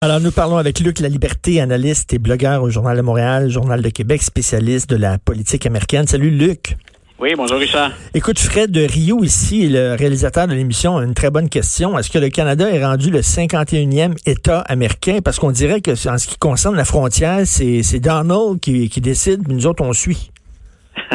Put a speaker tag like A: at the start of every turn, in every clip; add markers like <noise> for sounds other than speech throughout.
A: Alors, nous parlons avec Luc La Liberté, analyste et blogueur au Journal de Montréal, Journal de Québec, spécialiste de la politique américaine. Salut, Luc.
B: Oui, bonjour Richard.
A: Écoute, Fred de Rio ici, le réalisateur de l'émission, a une très bonne question. Est-ce que le Canada est rendu le 51e État américain? Parce qu'on dirait que en ce qui concerne la frontière, c'est Donald qui, qui décide, mais nous autres, on suit. <laughs>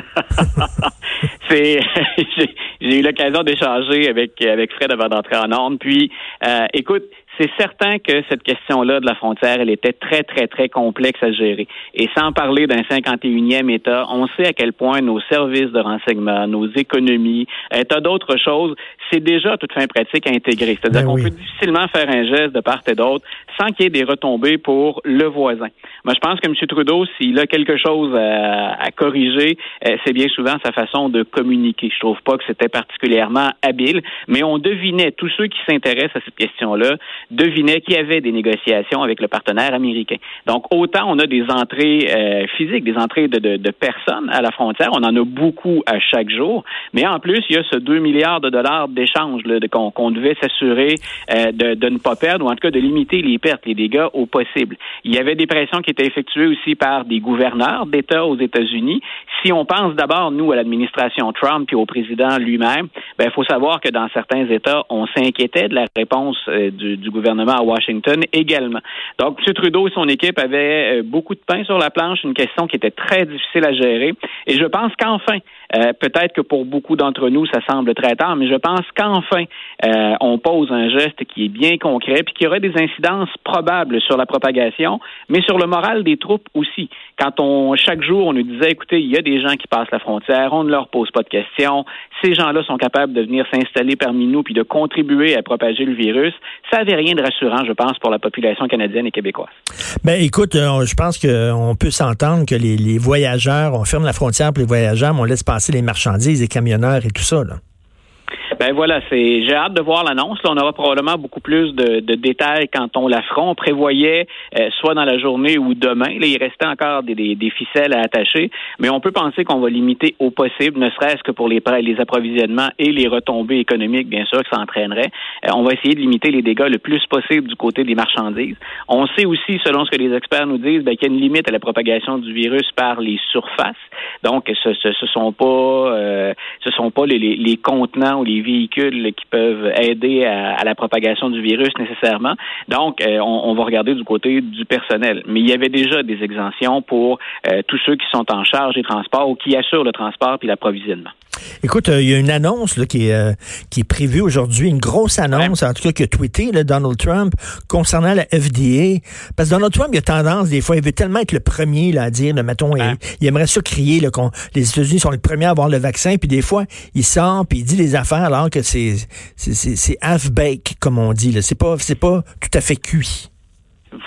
B: c'est <laughs> j'ai eu l'occasion d'échanger avec avec Fred avant d'entrer en ordre. Puis, euh, écoute, c'est certain que cette question-là de la frontière, elle était très, très, très complexe à gérer. Et sans parler d'un 51e État, on sait à quel point nos services de renseignement, nos économies, un tas d'autres choses, c'est déjà toute fin pratique à intégrer. C'est-à-dire ben qu'on peut difficilement faire un geste de part et d'autre sans qu'il y ait des retombées pour le voisin. Moi, je pense que M. Trudeau, s'il a quelque chose à, corriger, euh, c'est bien souvent sa façon de communiquer. Je trouve pas que c'était particulièrement habile, mais on devinait, tous ceux qui s'intéressent à cette question-là, devinait qu'il y avait des négociations avec le partenaire américain. Donc, autant on a des entrées euh, physiques, des entrées de, personnes à la frontière, on en a beaucoup à chaque jour, mais en plus, il y a ce 2 milliards de dollars d'échanges qu'on devait s'assurer euh, de, ne pas perdre, ou en tout cas de limiter les pertes, les dégâts au possible. Il y avait des pressions qui étaient effectuées aussi par des gouverneurs d'États aux États-Unis. Si on pense d'abord, nous, à l'administration Trump et au président lui-même, ben, il faut savoir que dans certains États, on s'inquiétait de la réponse euh, du, du gouvernement à Washington également. Donc, M. Trudeau et son équipe avaient euh, beaucoup de pain sur la planche, une question qui était très difficile à gérer. Et je pense qu'enfin, euh, peut-être que pour beaucoup d'entre nous, ça semble très tard, mais je pense qu'enfin, euh, on pose un geste qui est bien concret, puis qui aurait des incidences probables sur la propagation, mais sur le moral des troupes aussi. Quand on, chaque jour, on nous disait, écoutez, il y a des gens qui passent la frontière, on ne leur pose pas de questions, ces gens-là sont capables de venir s'installer parmi nous puis de contribuer à propager le virus, ça n'avait rien de rassurant, je pense, pour la population canadienne et québécoise.
A: Ben, écoute, euh, je pense qu'on peut s'entendre que les, voyageurs, on ferme la frontière pour les voyageurs, mais on laisse passer les marchandises, les camionneurs et tout ça, là.
B: Ben voilà, c'est j'ai hâte de voir l'annonce. on aura probablement beaucoup plus de, détails quand on la fera. On prévoyait euh, soit dans la journée ou demain. Là, il restait encore des, des, ficelles à attacher, mais on peut penser qu'on va limiter au possible, ne serait-ce que pour les les approvisionnements et les retombées économiques, bien sûr, que ça entraînerait. Euh, on va essayer de limiter les dégâts le plus possible du côté des marchandises. On sait aussi, selon ce que les experts nous disent, ben, qu'il y a une limite à la propagation du virus par les surfaces. Donc, ce, ce, ce sont pas euh, ce sont pas les, les contenants ou les véhicules qui peuvent aider à, la propagation du virus nécessairement. Donc, euh, on, va regarder du côté du personnel. Mais il y avait déjà des exemptions pour euh, tous ceux qui sont en charge des transports ou qui assurent le transport et l'approvisionnement.
A: Écoute, euh, il y a une annonce là, qui, est, qui est prévue aujourd'hui, une grosse annonce, en tout cas, que a tweeté Donald Trump concernant la FDA. Parce que Donald Trump, il a tendance, des fois, il veut tellement être le premier là, à dire, là, mettons, il, aimerait ça crier là, qu'on les États-Unis sont les premiers à avoir le vaccin, puis des fois, il sort, puis il dit des affaires alors que c'est half-baked, comme on dit. C'est pas, pas tout à fait cuit.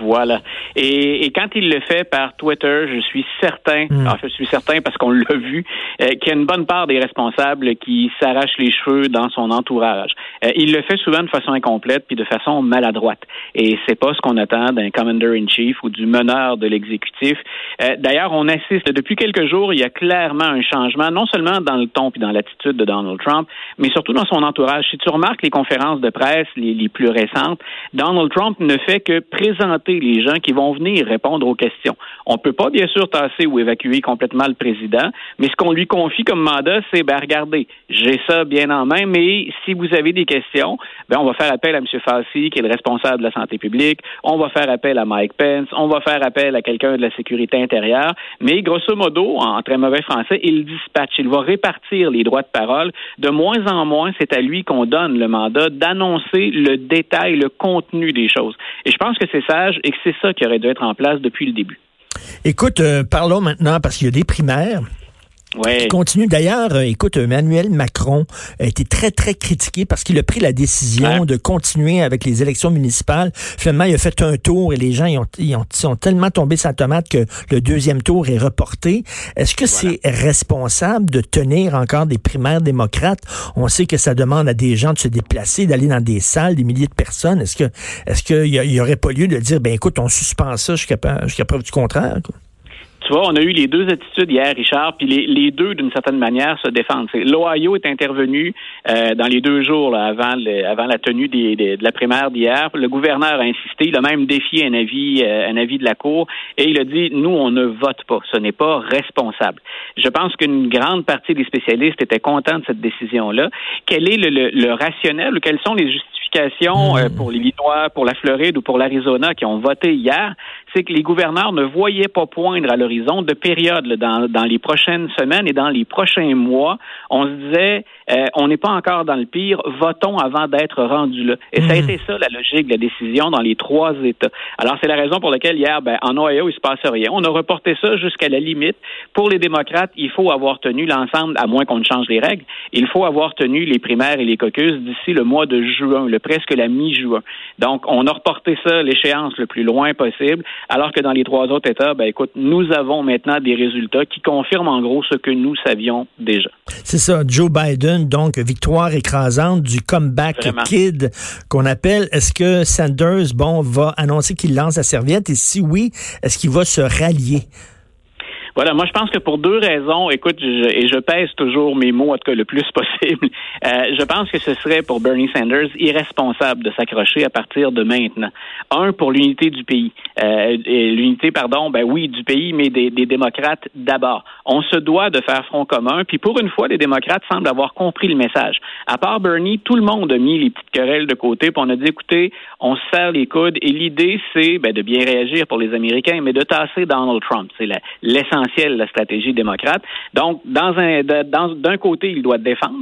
B: Voilà. Et, et, quand il le fait par Twitter, je suis certain, hmm. je suis certain parce qu'on l'a vu, euh, qu'il y a une bonne part des responsables qui s'arrachent les cheveux dans son entourage. Euh, il le fait souvent de façon incomplète puis de façon maladroite. Et c'est pas ce qu'on attend d'un commander in chief ou du meneur de l'exécutif. Euh, d'ailleurs, on assiste depuis quelques jours, il y a clairement un changement, non seulement dans le ton puis dans l'attitude de Donald Trump, mais surtout dans son entourage. Si tu remarques les conférences de presse les, les plus récentes, Donald Trump ne fait que présenter les gens qui vont venir répondre aux questions. On ne peut pas, bien sûr, tasser ou évacuer complètement le président, mais ce qu'on lui confie comme mandat, c'est, ben, regardez, j'ai ça bien en main, mais si vous avez des questions, ben, on va faire appel à M. Fassi, qui est le responsable de la santé publique, on va faire appel à Mike Pence, on va faire appel à quelqu'un de la sécurité intérieure, mais grosso modo, en très mauvais français, il dispatche, il va répartir les droits de parole. De moins en moins, c'est à lui qu'on donne le mandat d'annoncer le détail, le contenu des choses. Et je pense que c'est ça et que c'est ça qui aurait dû être en place depuis le début.
A: Écoute, euh, parlons maintenant, parce qu'il y a des primaires. Qui continue. D'ailleurs, euh, écoute, Emmanuel Macron a été très, très critiqué parce qu'il a pris la décision de continuer avec les élections municipales. Finalement, il a fait un tour et les gens ils ont, ils ont, tellement tombé sa tomate que le deuxième tour est reporté. Est-ce que c'est responsable de tenir encore des primaires démocrates? On sait que ça demande à des gens de se déplacer, d'aller dans des salles, des milliers de personnes. Est-ce que est-ce qu'il y, aurait pas lieu de dire, ben écoute, on suspend ça jusqu'à preuve du contraire?
B: Tu vois, on a eu les deux attitudes hier, Richard, puis les, deux, d'une certaine manière, se défendent. L'Ohio est intervenu euh, dans les deux jours là, avant, le, avant la tenue des, de la primaire d'hier. Le gouverneur a insisté, il a même défié un avis, euh, un avis de la Cour, et il a dit, nous, on ne vote pas, ce n'est pas responsable. Je pense qu'une grande partie des spécialistes étaient contents de cette décision-là. Quel est le, le, le rationnel, ou quelles sont les justifications euh, hmm. pour l'Illinois, pour la Floride ou pour l'Arizona qui ont voté hier? c'est que les gouverneurs ne voyaient pas poindre à l'horizon de période dans, dans les prochaines semaines et dans les prochains mois. On se disait, euh, on n'est pas encore dans le pire, votons avant d'être rendu là. Et ça a mhm. été ça la logique de la décision dans les trois États. Alors c'est la raison pour laquelle hier, ben, en Ohio, il se passe rien. On a reporté ça jusqu'à la limite. Pour les démocrates, il faut avoir tenu l'ensemble, à moins qu'on ne change les règles, il faut avoir tenu les primaires et les caucus d'ici le mois de juin, le presque la mi-juin. Donc on a reporté ça l'échéance le plus loin possible, alors que dans les trois autres États, ben écoute, nous avons maintenant des résultats qui confirment en gros ce que nous savions déjà.
A: C'est ça, Joe Biden donc victoire écrasante du comeback kid qu'on appelle. Est-ce que Sanders, bon, va annoncer qu'il lance la serviette? Et si oui, est-ce qu'il va se rallier?
B: Voilà, moi je pense que pour deux raisons, écoute, et je pèse toujours mes mots en tout cas le plus <laughs> possible, euh, je pense que ce serait pour Bernie Sanders irresponsable de s'accrocher à partir de maintenant. Un, pour l'unité du pays. Euh, l'unité, pardon, ben oui, du pays, mais des, des démocrates d'abord. On se doit de faire front commun, puis pour une fois, les démocrates semblent avoir compris le message. À part Bernie, tout le monde a mis les petites querelles de côté, puis on a dit, écoutez, on se serre les coudes, et l'idée, c'est ben, de bien réagir pour les Américains, mais de tasser Donald Trump. C'est l'essentiel la stratégie démocrate. Donc, dans un, d'un côté, il doit défendre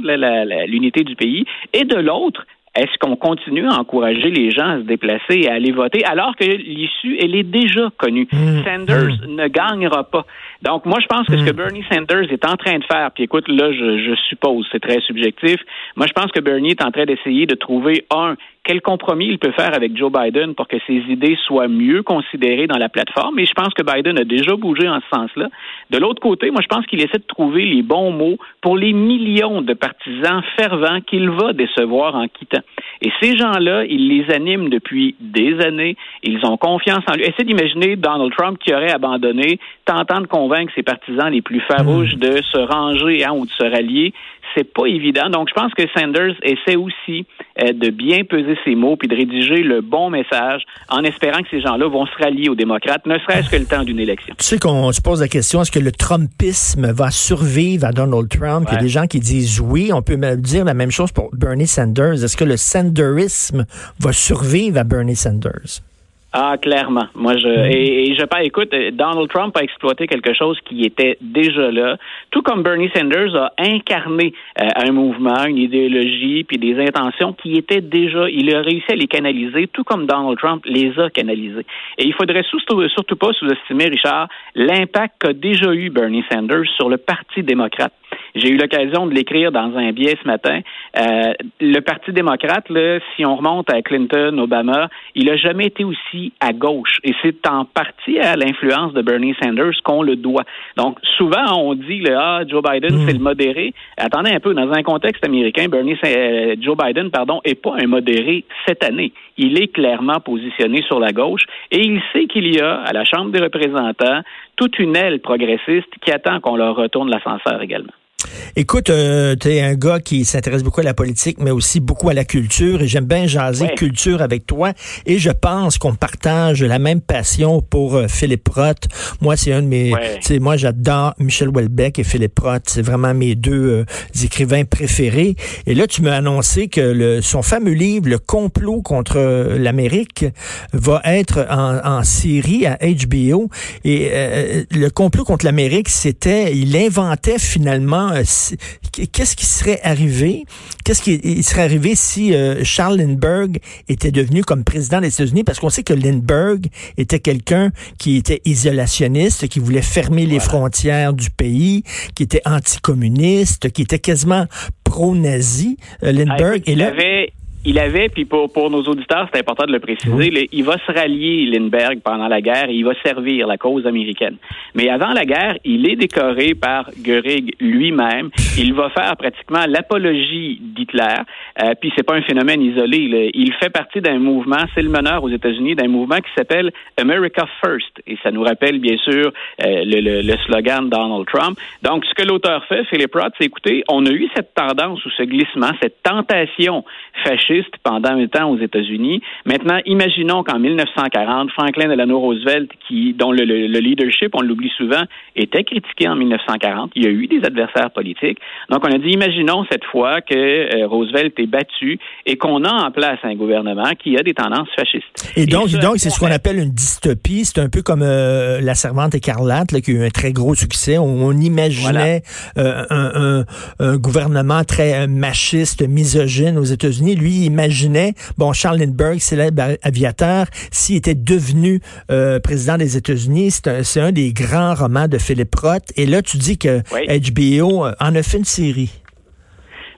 B: l'unité du pays, et de l'autre, est-ce qu'on continue à encourager les gens à se déplacer et à aller voter alors que l'issue, elle est déjà connue? Mmh. Sanders mmh. ne gagnera pas. Donc, moi, je pense que ce que mmh. Bernie Sanders est en train de faire, puis écoute, là, je, je suppose, c'est très subjectif, moi, je pense que Bernie est en train d'essayer de trouver, un, quel compromis il peut faire avec Joe Biden pour que ses idées soient mieux considérées dans la plateforme. Et je pense que Biden a déjà bougé en ce sens-là. De l'autre côté, moi, je pense qu'il essaie de trouver les bons mots pour les millions de partisans fervents qu'il va décevoir en quittant. Et ces gens-là, il les anime depuis des années. Ils ont confiance en lui. Essayez d'imaginer Donald Trump qui aurait abandonné, tentant de convaincre ses partisans les plus farouches hmm. de se ranger hein, ou de se rallier c'est pas évident. Donc, je pense que Sanders essaie aussi euh, de bien peser ses mots puis de rédiger le bon message en espérant que ces gens-là vont se rallier aux démocrates, ne serait-ce que le temps d'une élection.
A: Tu sais qu'on se pose la question, est-ce que le Trumpisme va survivre à Donald Trump? Il y a des gens qui disent oui. On peut dire la même chose pour Bernie Sanders. Est-ce que le Sanderisme va survivre à Bernie Sanders?
B: Ah, clairement. Moi, je mm. et, je pas. Écoute, Donald Trump a exploité quelque chose qui était déjà là, tout comme Bernie Sanders a incarné euh, un mouvement, une idéologie, puis des intentions qui étaient déjà. Il a réussi à les canaliser, tout comme Donald Trump les a canalisés. Et il faudrait surtout, surtout pas sous-estimer, Richard, l'impact qu'a déjà eu Bernie Sanders sur le Parti démocrate. J'ai eu l'occasion de l'écrire dans un biais ce matin. Euh, le Parti démocrate, là, si on remonte à Clinton, Obama, il n'a jamais été aussi à gauche. Et c'est en partie à l'influence de Bernie Sanders qu'on le doit. Donc, souvent, on dit, là, ah, Joe Biden, c'est le modéré. Attendez un peu, dans un contexte américain, Bernie, euh, Joe Biden, pardon, est pas un modéré cette année. Il est clairement positionné sur la gauche et il sait qu'il y a, à la Chambre des représentants, toute une aile progressiste qui attend qu'on leur retourne l'ascenseur également.
A: Écoute, euh, tu es un gars qui s'intéresse beaucoup à la politique, mais aussi beaucoup à la culture, et j'aime bien jaser culture avec toi, et je pense qu'on partage la même passion pour euh, Philippe Roth. Moi, c'est un de mes... Moi, j'adore Michel Houellebecq et Philippe Roth. C'est vraiment mes deux euh, écrivains préférés. Et là, tu m'as annoncé que le, son fameux livre, Le complot contre l'Amérique, va être en, en série à HBO. Et le complot contre l'Amérique, c'était... Il inventait finalement qu'est-ce qui serait arrivé? Qu'est-ce qui serait arrivé si euh, Charles Lindbergh était devenu comme président des États-Unis? Parce qu'on sait que Lindbergh était quelqu'un qui était isolationniste, qui voulait fermer les frontières du pays, qui était anticommuniste, qui était quasiment pro-nazi, euh, Lindbergh.
B: Ah, et là, il avait, puis pour, pour nos auditeurs, c'est important de le préciser, il va se rallier, Lindbergh, pendant la guerre, et il va servir la cause américaine. Mais avant la guerre, il est décoré par Göring lui-même. Il va faire pratiquement l'apologie d'Hitler, euh, puis c'est pas un phénomène isolé. Il fait partie d'un mouvement, c'est le meneur aux États-Unis, d'un mouvement qui s'appelle America First, et ça nous rappelle bien sûr euh, le, le, slogan de Donald Trump. Donc, ce que l'auteur fait, Philip Roth, c'est écoutez, on a eu cette tendance ou ce glissement, cette tentation pendant un temps aux États-Unis. Maintenant, imaginons qu'en 1940, Franklin Delano Roosevelt, qui, dont le, leadership, on l'oublie souvent, était critiqué en 1940. Il y a eu des adversaires politiques. Donc, on a dit, imaginons cette fois que euh, Roosevelt est battu et qu'on a en place un gouvernement qui a des tendances fascistes.
A: Et donc, donc c'est ce qu'on appelle une dystopie. C'est un peu comme euh, La Servante écarlate, là, qui a eu un très gros succès. On, imaginait euh, un, un, gouvernement très machiste, misogyne aux États-Unis. Lui, imaginait, bon, Charles Lindbergh, célèbre aviateur, s'il était devenu euh, président des États-Unis, c'est un, des grands romans de Philippe Roth. Et là, tu dis que HBO euh, en a fait une série.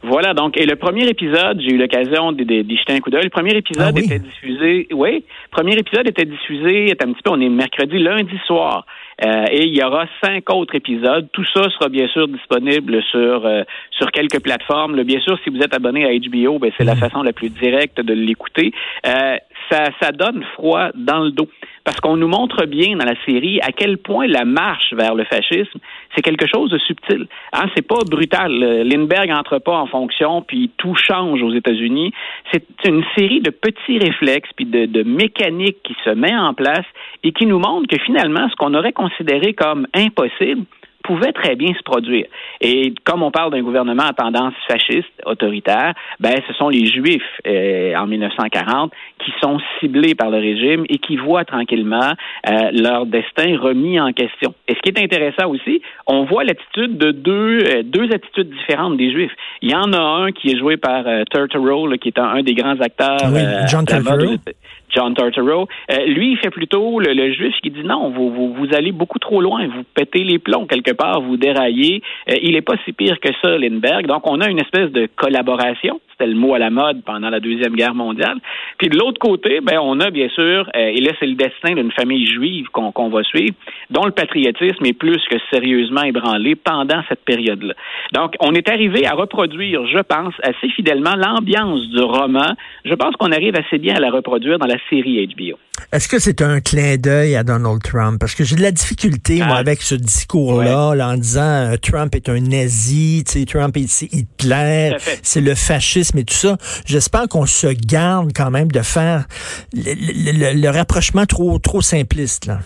B: Voilà, donc, et le premier épisode, j'ai eu l'occasion d'y jeter un coup d'œil. Le premier épisode ah était diffusé, oui, le premier épisode était diffusé, un petit peu, on est mercredi, lundi soir. Euh, et il y aura cinq autres épisodes. Tout ça sera bien sûr disponible sur euh, sur quelques plateformes. bien sûr, si vous êtes abonné à HBO, ben, c'est la façon la plus directe de l'écouter. Euh, ça, ça donne froid dans le dos parce qu'on nous montre bien dans la série à quel point la marche vers le fascisme, c'est quelque chose de subtil. Hein, c'est pas brutal. Lindbergh entre pas en fonction, puis tout change aux États-Unis. C'est une série de petits réflexes, puis de, de mécaniques qui se met en place et qui nous montre que finalement, ce qu'on aurait considéré comme impossible, pouvait très bien se produire. Et comme on parle d'un gouvernement à tendance fasciste, autoritaire, ben ce sont les Juifs euh, en 1940 qui sont ciblés par le régime et qui voient tranquillement euh, leur destin remis en question. Et ce qui est intéressant aussi, on voit l'attitude de deux euh, deux attitudes différentes des Juifs. Il y en a un qui est joué par Turturro, qui est un, des grands acteurs.
A: Oui, John Turturro.
B: John Turturro. Euh, lui, il fait plutôt le, juif qui dit non, vous, vous, vous, allez beaucoup trop loin, vous pétez les plombs quelque part, vous déraillez. Euh, il n'est pas si pire que ça, Lindbergh. Donc, on a une espèce de collaboration. C'était le mot à la mode pendant la Deuxième Guerre mondiale. Puis de l'autre côté, ben, on a bien sûr, euh, et là, c'est le destin d'une famille juive qu'on va suivre, dont le patriotisme est plus que sérieusement ébranlé pendant cette période-là. Donc, on est arrivé à reproduire, je pense, assez fidèlement l'ambiance du roman. Je pense qu'on arrive assez bien à la reproduire dans la série HBO.
A: Est-ce que c'est un clin d'œil à Donald Trump? Parce que j'ai de la difficulté, moi, ah. avec ce discours-là, en disant euh, Trump est un nazi, Trump c'est Hitler, c'est le fascisme et tout ça. J'espère qu'on se garde quand même de faire le, rapprochement trop, trop simpliste, là.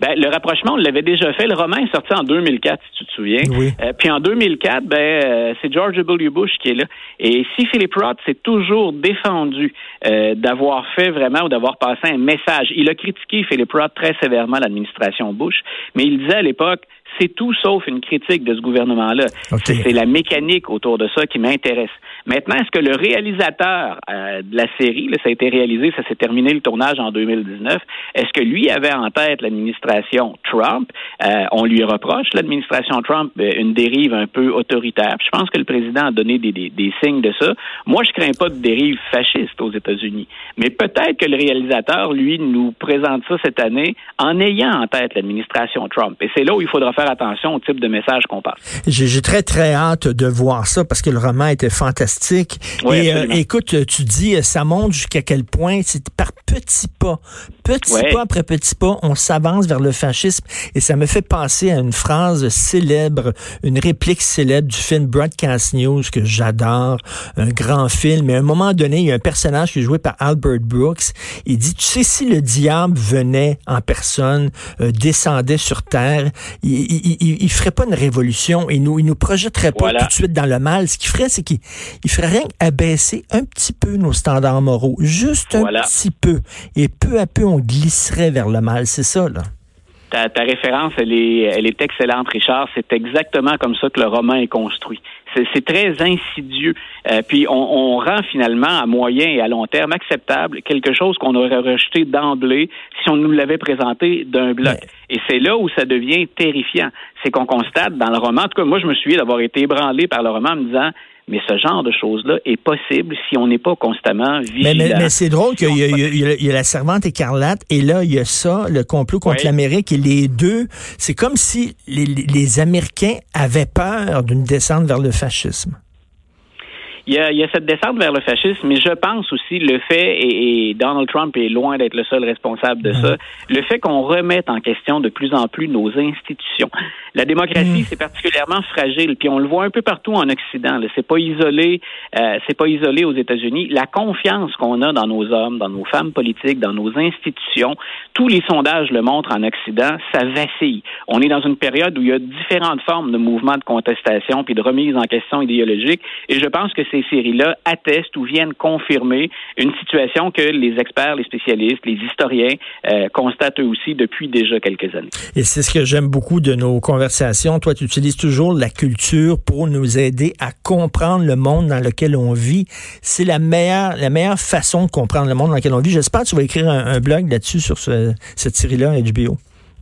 B: Ben, le rapprochement, on l'avait déjà fait. Le roman est sorti en 2004, si tu te souviens. Oui. Euh, puis en 2004, ben, euh, c'est George W. Bush qui est là. Et si Philip Roth s'est toujours défendu euh, d'avoir fait vraiment ou d'avoir passé un message, il a critiqué Philip Roth très sévèrement l'administration Bush, mais il disait à l'époque, c'est tout sauf une critique de ce gouvernement-là. C'est la mécanique autour de ça qui m'intéresse. Maintenant, est-ce que le réalisateur euh, de la série, là, ça a été réalisé, ça s'est terminé le tournage en 2019, est-ce que lui avait en tête l'administration Trump? Euh, on lui reproche, l'administration Trump, euh, une dérive un peu autoritaire. Je pense que le président a donné des, des, des signes de ça. Moi, je crains pas de dérive fasciste aux États-Unis. Mais peut-être que le réalisateur, lui, nous présente ça cette année en ayant en tête l'administration Trump. Et c'est là où il faudra faire attention au type de message qu'on passe.
A: J'ai très, très hâte de voir ça parce que le roman était fantastique. Et euh, écoute, tu dis, euh, ça montre jusqu'à quel point c'est par petits pas, petit pas après petit pas, on s'avance vers le fascisme. Et ça me fait penser à une phrase célèbre, une réplique célèbre du film Broadcast News que j'adore, un grand film. Et à un moment donné, il y a un personnage qui est joué par Albert Brooks. Il dit, tu sais, si le diable venait en personne, euh, descendait sur Terre, il, il, il, ferait pas une révolution et nous, il nous projetterait pas tout de suite dans le mal. Ce qu'il ferait, c'est qu'il il ferait rien abaisser un petit peu nos standards moraux, juste un petit peu. Et peu à peu, on glisserait vers le mal. C'est ça, là.
B: Ta, ta, référence, elle est, elle est excellente, Richard. C'est exactement comme ça que le roman est construit. C'est très insidieux. Euh, puis on, on, rend finalement à moyen et à long terme acceptable quelque chose qu'on aurait rejeté d'emblée si on nous l'avait présenté d'un bloc. Et c'est là où ça devient terrifiant. C'est qu'on constate dans le roman, en tout cas moi je me suis d'avoir été ébranlé par le roman en me disant mais ce genre de choses-là est possible si on n'est pas constamment vigilant.
A: Mais, mais, c'est drôle qu'il y, y, y, a la servante écarlate et là, il y a ça, le complot contre l'Amérique et les deux. C'est comme si les, les Américains avaient peur d'une descente vers le fascisme.
B: Il y, a, il y, a, cette descente vers le fascisme, mais je pense aussi le fait, et, et Donald Trump est loin d'être le seul responsable de ça, le fait qu'on remette en question de plus en plus nos institutions. La démocratie, c'est particulièrement fragile, puis on le voit un peu partout en Occident. C'est pas isolé, euh, c'est pas isolé aux États-Unis. La confiance qu'on a dans nos hommes, dans nos femmes politiques, dans nos institutions, tous les sondages le montrent en Occident, ça vacille. On est dans une période où il y a différentes formes de mouvements de contestation puis de remise en question idéologique, et je pense que c'est ces séries-là attestent ou viennent confirmer une situation que les experts, les spécialistes, les historiens euh, constatent eux aussi depuis déjà quelques années.
A: Et c'est ce que j'aime beaucoup de nos conversations. Toi, tu utilises toujours la culture pour nous aider à comprendre le monde dans lequel on vit. C'est la meilleure, la meilleure façon de comprendre le monde dans lequel on vit. J'espère que tu vas écrire un, un blog là-dessus sur ce, cette série-là HBO.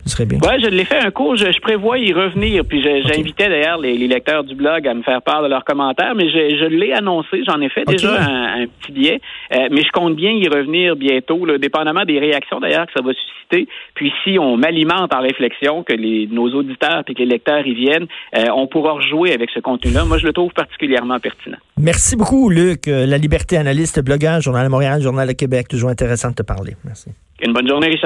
A: Ce serait bien.
B: Ouais, je l'ai fait un cours. Je, je, prévois y revenir. Puis j'invitais d'ailleurs les, les, lecteurs du blog à me faire part de leurs commentaires, mais je, je l'ai annoncé. J'en ai fait okay. déjà un, un, petit billet. Euh, mais je compte bien y revenir bientôt, là, dépendamment des réactions d'ailleurs que ça va susciter. Puis si on m'alimente en réflexion, que les, nos auditeurs et que les lecteurs y viennent, euh, on pourra rejouer avec ce contenu-là. Moi, je le trouve particulièrement pertinent.
A: Merci beaucoup, Luc. La Liberté Analyste, blogueur, Journal de Montréal, Journal de Québec. Toujours intéressant de te parler. Merci.
B: Une bonne journée, Richard.